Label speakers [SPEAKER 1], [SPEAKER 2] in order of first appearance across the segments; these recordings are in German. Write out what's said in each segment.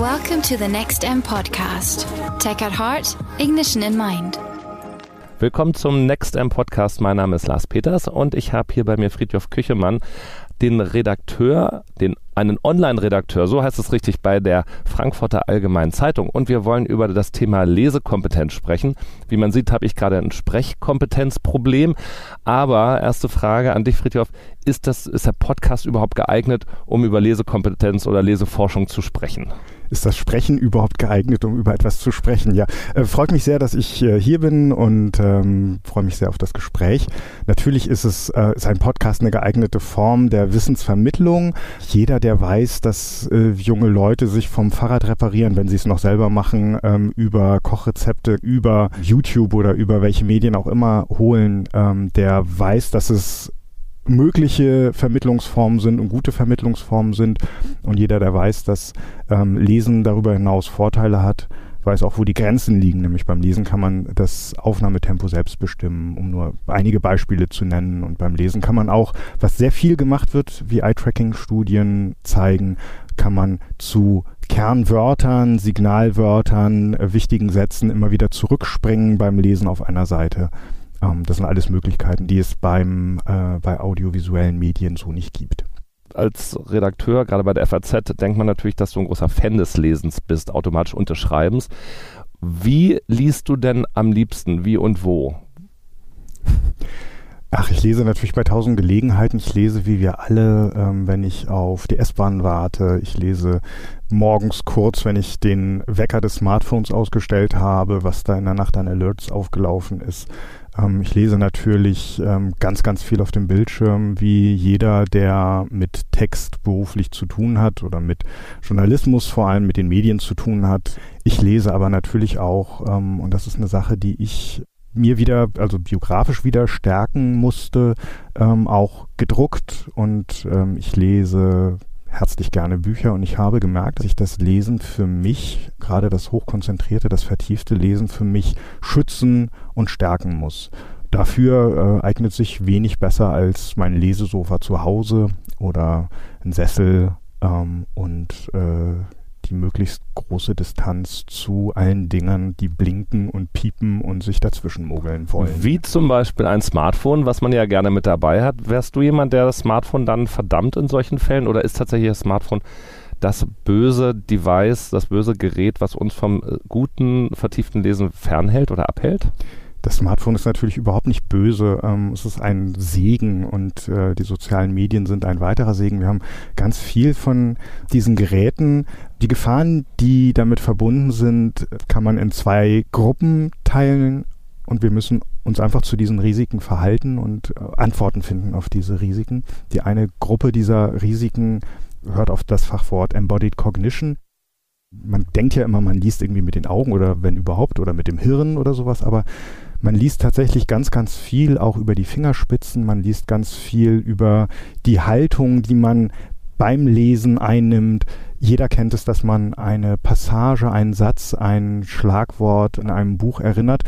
[SPEAKER 1] Welcome to the Next M podcast. Tech at heart, ignition in mind.
[SPEAKER 2] Willkommen zum Next M Podcast. Mein Name ist Lars Peters und ich habe hier bei mir Friedhof Küchemann, den Redakteur, den einen Online-Redakteur, so heißt es richtig, bei der Frankfurter Allgemeinen Zeitung. Und wir wollen über das Thema Lesekompetenz sprechen. Wie man sieht, habe ich gerade ein Sprechkompetenzproblem. Aber erste Frage an dich, Friedhof. Ist, das, ist der Podcast überhaupt geeignet, um über Lesekompetenz oder Leseforschung zu sprechen?
[SPEAKER 3] Ist das Sprechen überhaupt geeignet, um über etwas zu sprechen? Ja, äh, freut mich sehr, dass ich äh, hier bin und ähm, freue mich sehr auf das Gespräch. Natürlich ist es äh, ist ein Podcast eine geeignete Form der Wissensvermittlung. Jeder, der weiß, dass äh, junge Leute sich vom Fahrrad reparieren, wenn sie es noch selber machen, ähm, über Kochrezepte, über YouTube oder über welche Medien auch immer holen, ähm, der weiß, dass es mögliche Vermittlungsformen sind und gute Vermittlungsformen sind. Und jeder, der weiß, dass ähm, Lesen darüber hinaus Vorteile hat, weiß auch, wo die Grenzen liegen. Nämlich beim Lesen kann man das Aufnahmetempo selbst bestimmen, um nur einige Beispiele zu nennen. Und beim Lesen kann man auch, was sehr viel gemacht wird, wie Eye-Tracking-Studien zeigen, kann man zu Kernwörtern, Signalwörtern, äh, wichtigen Sätzen immer wieder zurückspringen beim Lesen auf einer Seite. Ähm, das sind alles Möglichkeiten, die es beim, äh, bei audiovisuellen Medien so nicht gibt.
[SPEAKER 2] Als Redakteur, gerade bei der FAZ, denkt man natürlich, dass du ein großer Fan des Lesens bist, automatisch unterschreibens. Wie liest du denn am liebsten? Wie und wo?
[SPEAKER 3] Ach, ich lese natürlich bei tausend Gelegenheiten. Ich lese, wie wir alle, ähm, wenn ich auf die S-Bahn warte. Ich lese morgens kurz, wenn ich den Wecker des Smartphones ausgestellt habe, was da in der Nacht an Alerts aufgelaufen ist. Ähm, ich lese natürlich ähm, ganz, ganz viel auf dem Bildschirm, wie jeder, der mit Text beruflich zu tun hat oder mit Journalismus vor allem, mit den Medien zu tun hat. Ich lese aber natürlich auch, ähm, und das ist eine Sache, die ich mir wieder, also biografisch wieder stärken musste, ähm, auch gedruckt und ähm, ich lese herzlich gerne Bücher und ich habe gemerkt, dass ich das Lesen für mich, gerade das hochkonzentrierte, das vertiefte Lesen für mich schützen und stärken muss. Dafür äh, eignet sich wenig besser als mein Lesesofa zu Hause oder ein Sessel ähm, und äh, die möglichst große Distanz zu allen Dingen, die blinken und piepen und sich dazwischen mogeln wollen.
[SPEAKER 2] Wie zum Beispiel ein Smartphone, was man ja gerne mit dabei hat. Wärst du jemand, der das Smartphone dann verdammt in solchen Fällen oder ist tatsächlich das Smartphone das böse Device, das böse Gerät, was uns vom äh, guten, vertieften Lesen fernhält oder abhält?
[SPEAKER 3] Das Smartphone ist natürlich überhaupt nicht böse. Ähm, es ist ein Segen und äh, die sozialen Medien sind ein weiterer Segen. Wir haben ganz viel von diesen Geräten. Die Gefahren, die damit verbunden sind, kann man in zwei Gruppen teilen und wir müssen uns einfach zu diesen Risiken verhalten und äh, Antworten finden auf diese Risiken. Die eine Gruppe dieser Risiken hört auf das Fachwort Embodied Cognition man denkt ja immer, man liest irgendwie mit den Augen oder wenn überhaupt oder mit dem Hirn oder sowas, aber man liest tatsächlich ganz, ganz viel auch über die Fingerspitzen, man liest ganz viel über die Haltung, die man beim Lesen einnimmt. Jeder kennt es, dass man eine Passage, einen Satz, ein Schlagwort in einem Buch erinnert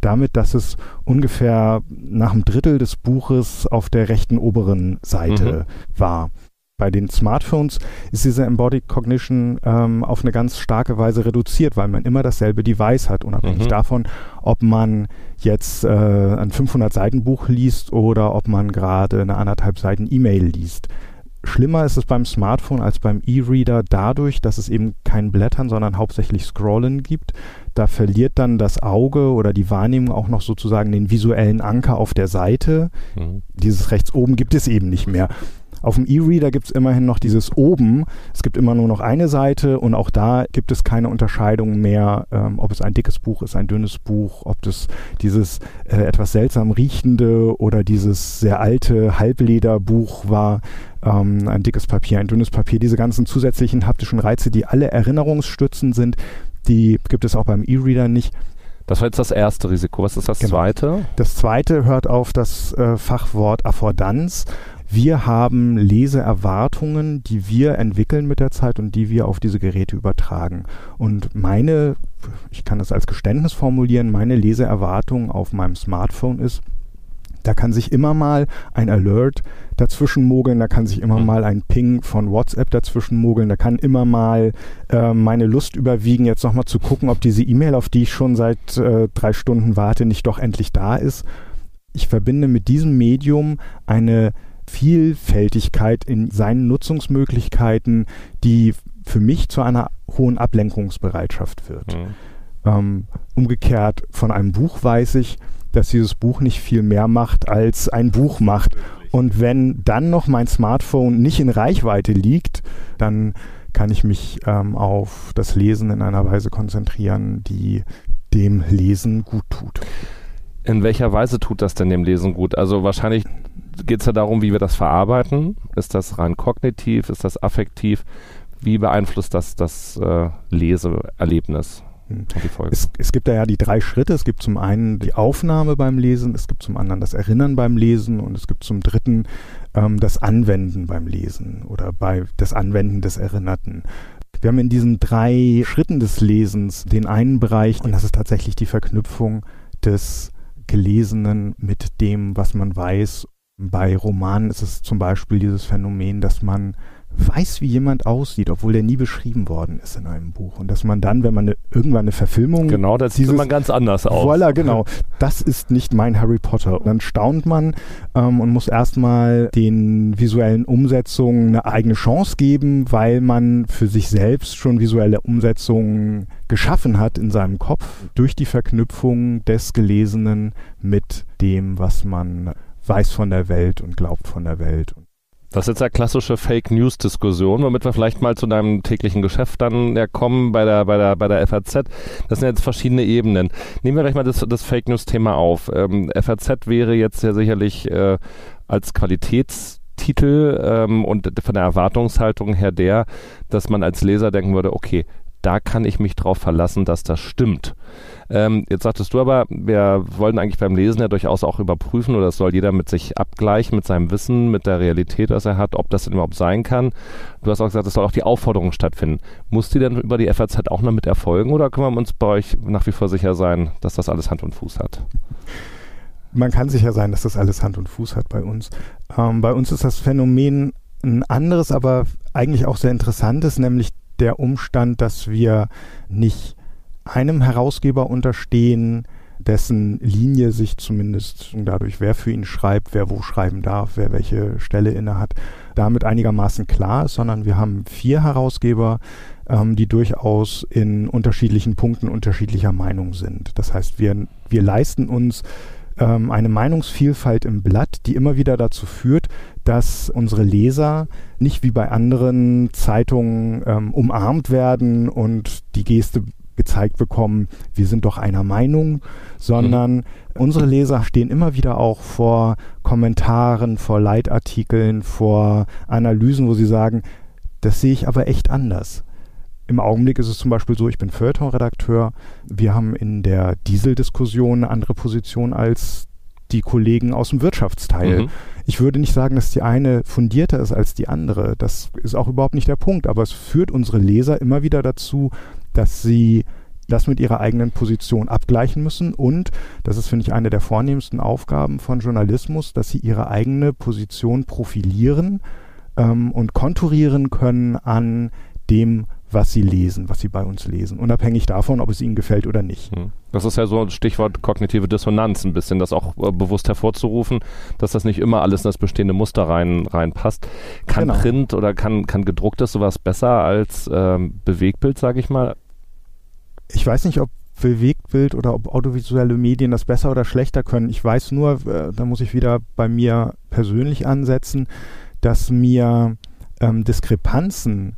[SPEAKER 3] damit, dass es ungefähr nach einem Drittel des Buches auf der rechten oberen Seite mhm. war. Bei den Smartphones ist diese Embodied Cognition ähm, auf eine ganz starke Weise reduziert, weil man immer dasselbe Device hat, unabhängig mhm. davon, ob man jetzt äh, ein 500-Seiten-Buch liest oder ob man gerade eine anderthalb Seiten E-Mail liest. Schlimmer ist es beim Smartphone als beim E-Reader dadurch, dass es eben kein Blättern, sondern hauptsächlich Scrollen gibt. Da verliert dann das Auge oder die Wahrnehmung auch noch sozusagen den visuellen Anker auf der Seite. Mhm. Dieses rechts oben gibt es eben nicht mehr. Auf dem E-Reader gibt es immerhin noch dieses oben. Es gibt immer nur noch eine Seite und auch da gibt es keine Unterscheidung mehr, ähm, ob es ein dickes Buch ist, ein dünnes Buch, ob das dieses äh, etwas seltsam riechende oder dieses sehr alte Halblederbuch war. Ähm, ein dickes Papier, ein dünnes Papier, diese ganzen zusätzlichen haptischen Reize, die alle erinnerungsstützend sind, die gibt es auch beim E-Reader nicht.
[SPEAKER 2] Das war jetzt das erste Risiko. Was ist das genau. zweite?
[SPEAKER 3] Das zweite hört auf das äh, Fachwort Affordanz. Wir haben Leseerwartungen, die wir entwickeln mit der Zeit und die wir auf diese Geräte übertragen. Und meine, ich kann das als Geständnis formulieren, meine Leseerwartung auf meinem Smartphone ist, Da kann sich immer mal ein Alert dazwischen mogeln, da kann sich immer mhm. mal ein Ping von WhatsApp dazwischen mogeln, da kann immer mal äh, meine Lust überwiegen, jetzt nochmal zu gucken, ob diese E-Mail, auf die ich schon seit äh, drei Stunden warte, nicht doch endlich da ist. Ich verbinde mit diesem Medium eine Vielfältigkeit in seinen Nutzungsmöglichkeiten, die für mich zu einer hohen Ablenkungsbereitschaft wird. Mhm. Ähm, umgekehrt von einem Buch weiß ich, dass dieses Buch nicht viel mehr macht, als ein Buch macht. Und wenn dann noch mein Smartphone nicht in Reichweite liegt, dann kann ich mich ähm, auf das Lesen in einer Weise konzentrieren, die dem Lesen gut tut.
[SPEAKER 2] In welcher Weise tut das denn dem Lesen gut? Also wahrscheinlich geht es ja darum, wie wir das verarbeiten. Ist das rein kognitiv? Ist das affektiv? Wie beeinflusst das das äh, Leseerlebnis?
[SPEAKER 3] Hm. Es, es, gibt da ja die drei Schritte. Es gibt zum einen die Aufnahme beim Lesen, es gibt zum anderen das Erinnern beim Lesen und es gibt zum dritten ähm, das Anwenden beim Lesen oder bei das Anwenden des Erinnerten. Wir haben in diesen drei Schritten des Lesens den einen Bereich und das ist tatsächlich die Verknüpfung des Gelesenen mit dem, was man weiß. Bei Romanen ist es zum Beispiel dieses Phänomen, dass man weiß, wie jemand aussieht, obwohl der nie beschrieben worden ist in einem Buch. Und dass man dann, wenn man eine, irgendwann eine Verfilmung.
[SPEAKER 2] Genau, das sieht man ganz anders aus.
[SPEAKER 3] Voila, genau. Das ist nicht mein Harry Potter. Und dann staunt man ähm, und muss erstmal den visuellen Umsetzungen eine eigene Chance geben, weil man für sich selbst schon visuelle Umsetzungen geschaffen hat in seinem Kopf durch die Verknüpfung des Gelesenen mit dem, was man weiß von der Welt und glaubt von der Welt.
[SPEAKER 2] Das ist jetzt ja klassische Fake News Diskussion, womit wir vielleicht mal zu deinem täglichen Geschäft dann ja kommen bei der, bei der, bei der FAZ. Das sind jetzt verschiedene Ebenen. Nehmen wir gleich mal das, das Fake News Thema auf. Ähm, FAZ wäre jetzt ja sicherlich äh, als Qualitätstitel ähm, und von der Erwartungshaltung her der, dass man als Leser denken würde, okay, da kann ich mich drauf verlassen, dass das stimmt. Ähm, jetzt sagtest du aber, wir wollen eigentlich beim Lesen ja durchaus auch überprüfen, oder das soll jeder mit sich abgleichen, mit seinem Wissen, mit der Realität, das er hat, ob das denn überhaupt sein kann. Du hast auch gesagt, es soll auch die Aufforderung stattfinden. Muss die denn über die FAZ auch noch mit erfolgen oder können wir uns bei euch nach wie vor sicher sein, dass das alles Hand und Fuß hat?
[SPEAKER 3] Man kann sicher sein, dass das alles Hand und Fuß hat bei uns. Ähm, bei uns ist das Phänomen ein anderes, aber eigentlich auch sehr interessantes, nämlich der Umstand, dass wir nicht einem Herausgeber unterstehen, dessen Linie sich zumindest dadurch, wer für ihn schreibt, wer wo schreiben darf, wer welche Stelle inne hat, damit einigermaßen klar ist, sondern wir haben vier Herausgeber, ähm, die durchaus in unterschiedlichen Punkten unterschiedlicher Meinung sind. Das heißt, wir, wir leisten uns ähm, eine Meinungsvielfalt im Blatt, die immer wieder dazu führt, dass unsere Leser nicht wie bei anderen Zeitungen ähm, umarmt werden und die Geste gezeigt bekommen, wir sind doch einer Meinung, sondern mhm. unsere Leser stehen immer wieder auch vor Kommentaren, vor Leitartikeln, vor Analysen, wo sie sagen, das sehe ich aber echt anders. Im Augenblick ist es zum Beispiel so, ich bin Feuilleton-Redakteur. Wir haben in der Dieseldiskussion eine andere Position als die Kollegen aus dem Wirtschaftsteil. Mhm. Ich würde nicht sagen, dass die eine fundierter ist als die andere. Das ist auch überhaupt nicht der Punkt. Aber es führt unsere Leser immer wieder dazu, dass sie das mit ihrer eigenen Position abgleichen müssen und, das ist, finde ich, eine der vornehmsten Aufgaben von Journalismus, dass sie ihre eigene Position profilieren ähm, und konturieren können an dem, was sie lesen, was sie bei uns lesen, unabhängig davon, ob es ihnen gefällt oder nicht. Hm.
[SPEAKER 2] Das ist ja so ein Stichwort kognitive Dissonanz, ein bisschen das auch äh, bewusst hervorzurufen, dass das nicht immer alles in das bestehende Muster rein reinpasst. Kann genau. Print oder kann, kann gedrucktes sowas besser als ähm, Bewegtbild, sage ich mal?
[SPEAKER 3] Ich weiß nicht, ob Bewegtbild oder ob audiovisuelle Medien das besser oder schlechter können. Ich weiß nur, äh, da muss ich wieder bei mir persönlich ansetzen, dass mir ähm, Diskrepanzen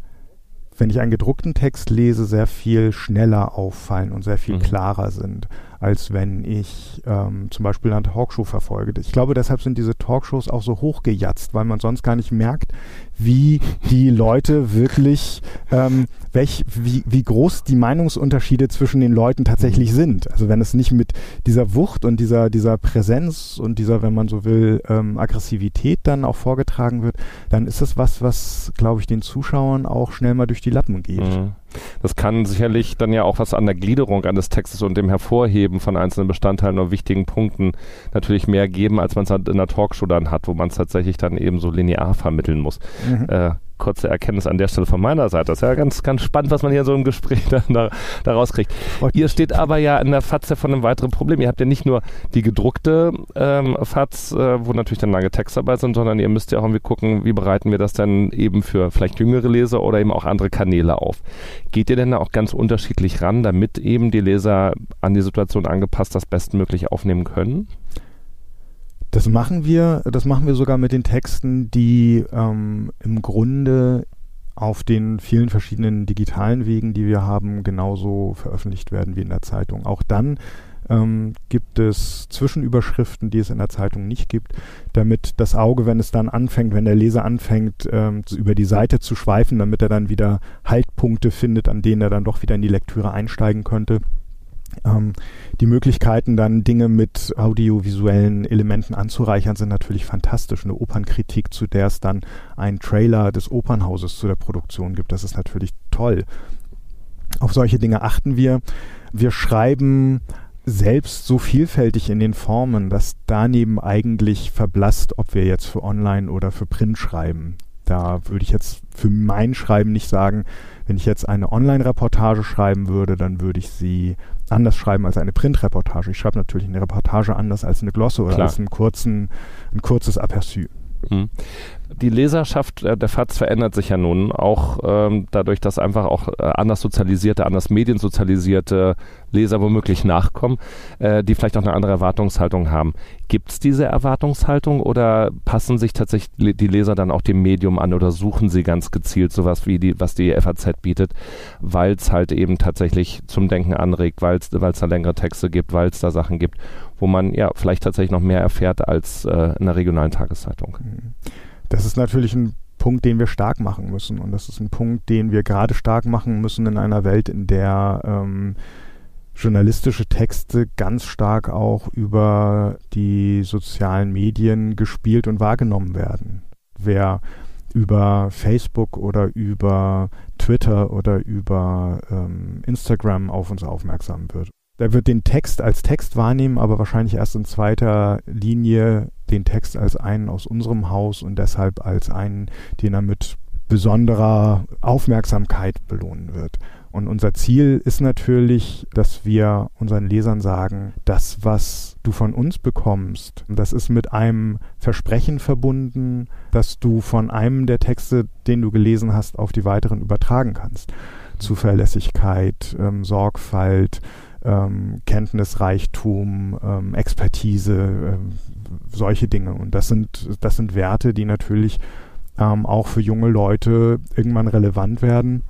[SPEAKER 3] wenn ich einen gedruckten Text lese, sehr viel schneller auffallen und sehr viel mhm. klarer sind als wenn ich ähm, zum Beispiel eine Talkshow verfolge. Ich glaube, deshalb sind diese Talkshows auch so hochgejatzt, weil man sonst gar nicht merkt, wie die Leute wirklich, ähm, welch, wie, wie groß die Meinungsunterschiede zwischen den Leuten tatsächlich sind. Also wenn es nicht mit dieser Wucht und dieser, dieser Präsenz und dieser, wenn man so will, ähm, Aggressivität dann auch vorgetragen wird, dann ist das was, was, glaube ich, den Zuschauern auch schnell mal durch die Lappen geht. Mhm.
[SPEAKER 2] Das kann sicherlich dann ja auch was an der Gliederung eines Textes und dem Hervorheben von einzelnen Bestandteilen oder wichtigen Punkten natürlich mehr geben, als man es halt in einer Talkshow dann hat, wo man es tatsächlich dann eben so linear vermitteln muss. Mhm. Äh, kurze Erkenntnis an der Stelle von meiner Seite. Das ist ja ganz, ganz spannend, was man hier so im Gespräch dann da, da rauskriegt. Ihr steht aber ja in der FAZ von einem weiteren Problem. Ihr habt ja nicht nur die gedruckte ähm, FAZ, äh, wo natürlich dann lange Texte dabei sind, sondern ihr müsst ja auch irgendwie gucken, wie bereiten wir das dann eben für vielleicht jüngere Leser oder eben auch andere Kanäle auf. Geht ihr denn da auch ganz unterschiedlich ran, damit eben die Leser an die Situation angepasst das bestmöglich aufnehmen können?
[SPEAKER 3] Das machen wir, das machen wir sogar mit den Texten, die ähm, im Grunde auf den vielen verschiedenen digitalen Wegen, die wir haben, genauso veröffentlicht werden wie in der Zeitung. Auch dann ähm, gibt es Zwischenüberschriften, die es in der Zeitung nicht gibt, damit das Auge, wenn es dann anfängt, wenn der Leser anfängt, ähm, über die Seite zu schweifen, damit er dann wieder Haltpunkte findet, an denen er dann doch wieder in die Lektüre einsteigen könnte, ähm, die Möglichkeiten, dann Dinge mit audiovisuellen Elementen anzureichern, sind natürlich fantastisch. Eine Opernkritik, zu der es dann einen Trailer des Opernhauses zu der Produktion gibt, das ist natürlich toll. Auf solche Dinge achten wir. Wir schreiben selbst so vielfältig in den Formen, dass daneben eigentlich verblasst, ob wir jetzt für Online oder für Print schreiben. Da würde ich jetzt für mein Schreiben nicht sagen, wenn ich jetzt eine Online-Reportage schreiben würde, dann würde ich sie anders schreiben als eine Print-Reportage. Ich schreibe natürlich eine Reportage anders als eine Glosse oder Klar. als einen kurzen, ein kurzes Aperçu.
[SPEAKER 2] Mhm die Leserschaft der FAZ verändert sich ja nun auch ähm, dadurch, dass einfach auch äh, anders sozialisierte, anders mediensozialisierte Leser womöglich nachkommen, äh, die vielleicht auch eine andere Erwartungshaltung haben. Gibt es diese Erwartungshaltung oder passen sich tatsächlich die Leser dann auch dem Medium an oder suchen sie ganz gezielt sowas wie die, was die FAZ bietet, weil es halt eben tatsächlich zum Denken anregt, weil es da längere Texte gibt, weil es da Sachen gibt, wo man ja vielleicht tatsächlich noch mehr erfährt als äh, in einer regionalen Tageszeitung. Mhm.
[SPEAKER 3] Das ist natürlich ein Punkt, den wir stark machen müssen. Und das ist ein Punkt, den wir gerade stark machen müssen in einer Welt, in der ähm, journalistische Texte ganz stark auch über die sozialen Medien gespielt und wahrgenommen werden. Wer über Facebook oder über Twitter oder über ähm, Instagram auf uns aufmerksam wird der wird den Text als Text wahrnehmen, aber wahrscheinlich erst in zweiter Linie den Text als einen aus unserem Haus und deshalb als einen, den er mit besonderer Aufmerksamkeit belohnen wird. Und unser Ziel ist natürlich, dass wir unseren Lesern sagen, das, was du von uns bekommst, das ist mit einem Versprechen verbunden, dass du von einem der Texte, den du gelesen hast, auf die weiteren übertragen kannst. Zuverlässigkeit, ähm, Sorgfalt, ähm, Kenntnisreichtum, ähm, Expertise, ähm, solche Dinge. Und das sind, das sind Werte, die natürlich ähm, auch für junge Leute irgendwann relevant werden.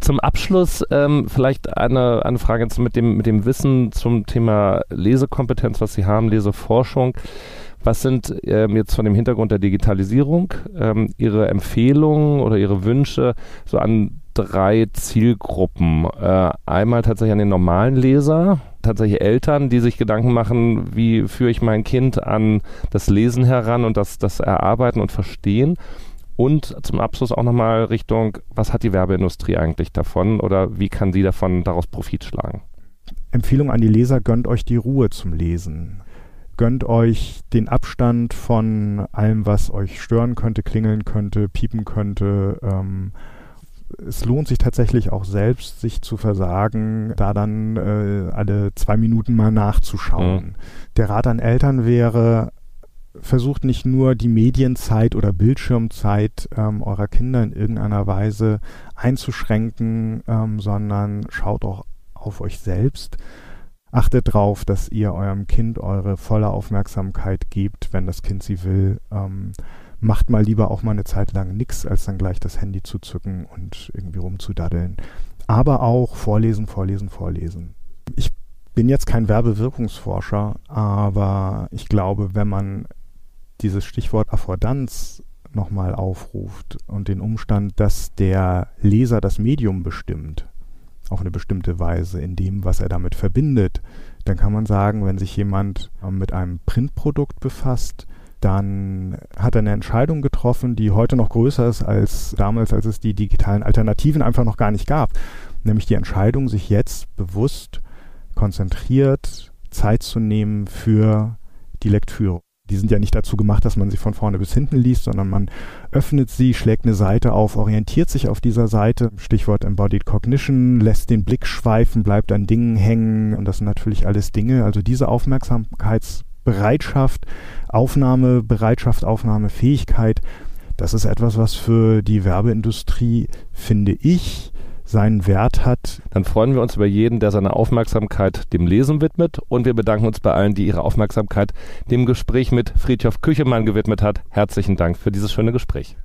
[SPEAKER 2] Zum Abschluss ähm, vielleicht eine, eine Frage mit dem, mit dem Wissen zum Thema Lesekompetenz, was Sie haben, Leseforschung. Was sind ähm, jetzt von dem Hintergrund der Digitalisierung ähm, Ihre Empfehlungen oder Ihre Wünsche so an drei Zielgruppen. Äh, einmal tatsächlich an den normalen Leser, tatsächlich Eltern, die sich Gedanken machen, wie führe ich mein Kind an das Lesen heran und das, das Erarbeiten und Verstehen. Und zum Abschluss auch nochmal Richtung, was hat die Werbeindustrie eigentlich davon oder wie kann sie davon daraus Profit schlagen?
[SPEAKER 3] Empfehlung an die Leser, gönnt euch die Ruhe zum Lesen. Gönnt euch den Abstand von allem, was euch stören könnte, klingeln könnte, piepen könnte. Ähm, es lohnt sich tatsächlich auch selbst, sich zu versagen, da dann äh, alle zwei Minuten mal nachzuschauen. Mhm. Der Rat an Eltern wäre, versucht nicht nur die Medienzeit oder Bildschirmzeit ähm, eurer Kinder in irgendeiner Weise einzuschränken, ähm, sondern schaut auch auf euch selbst. Achtet darauf, dass ihr eurem Kind eure volle Aufmerksamkeit gebt, wenn das Kind sie will. Ähm, macht mal lieber auch mal eine Zeit lang nichts, als dann gleich das Handy zu zücken und irgendwie rumzudaddeln. Aber auch vorlesen, vorlesen, vorlesen. Ich bin jetzt kein Werbewirkungsforscher, aber ich glaube, wenn man dieses Stichwort Affordanz nochmal aufruft und den Umstand, dass der Leser das Medium bestimmt, auf eine bestimmte Weise, in dem, was er damit verbindet, dann kann man sagen, wenn sich jemand mit einem Printprodukt befasst, dann hat er eine Entscheidung getroffen, die heute noch größer ist als damals, als es die digitalen Alternativen einfach noch gar nicht gab. Nämlich die Entscheidung, sich jetzt bewusst, konzentriert Zeit zu nehmen für die Lektüre. Die sind ja nicht dazu gemacht, dass man sie von vorne bis hinten liest, sondern man öffnet sie, schlägt eine Seite auf, orientiert sich auf dieser Seite, Stichwort Embodied Cognition, lässt den Blick schweifen, bleibt an Dingen hängen und das sind natürlich alles Dinge. Also diese Aufmerksamkeits Bereitschaft, Aufnahmebereitschaft, Aufnahmefähigkeit, das ist etwas, was für die Werbeindustrie, finde ich, seinen Wert hat.
[SPEAKER 2] Dann freuen wir uns über jeden, der seine Aufmerksamkeit dem Lesen widmet und wir bedanken uns bei allen, die ihre Aufmerksamkeit dem Gespräch mit Friedhof Küchemann gewidmet hat. Herzlichen Dank für dieses schöne Gespräch.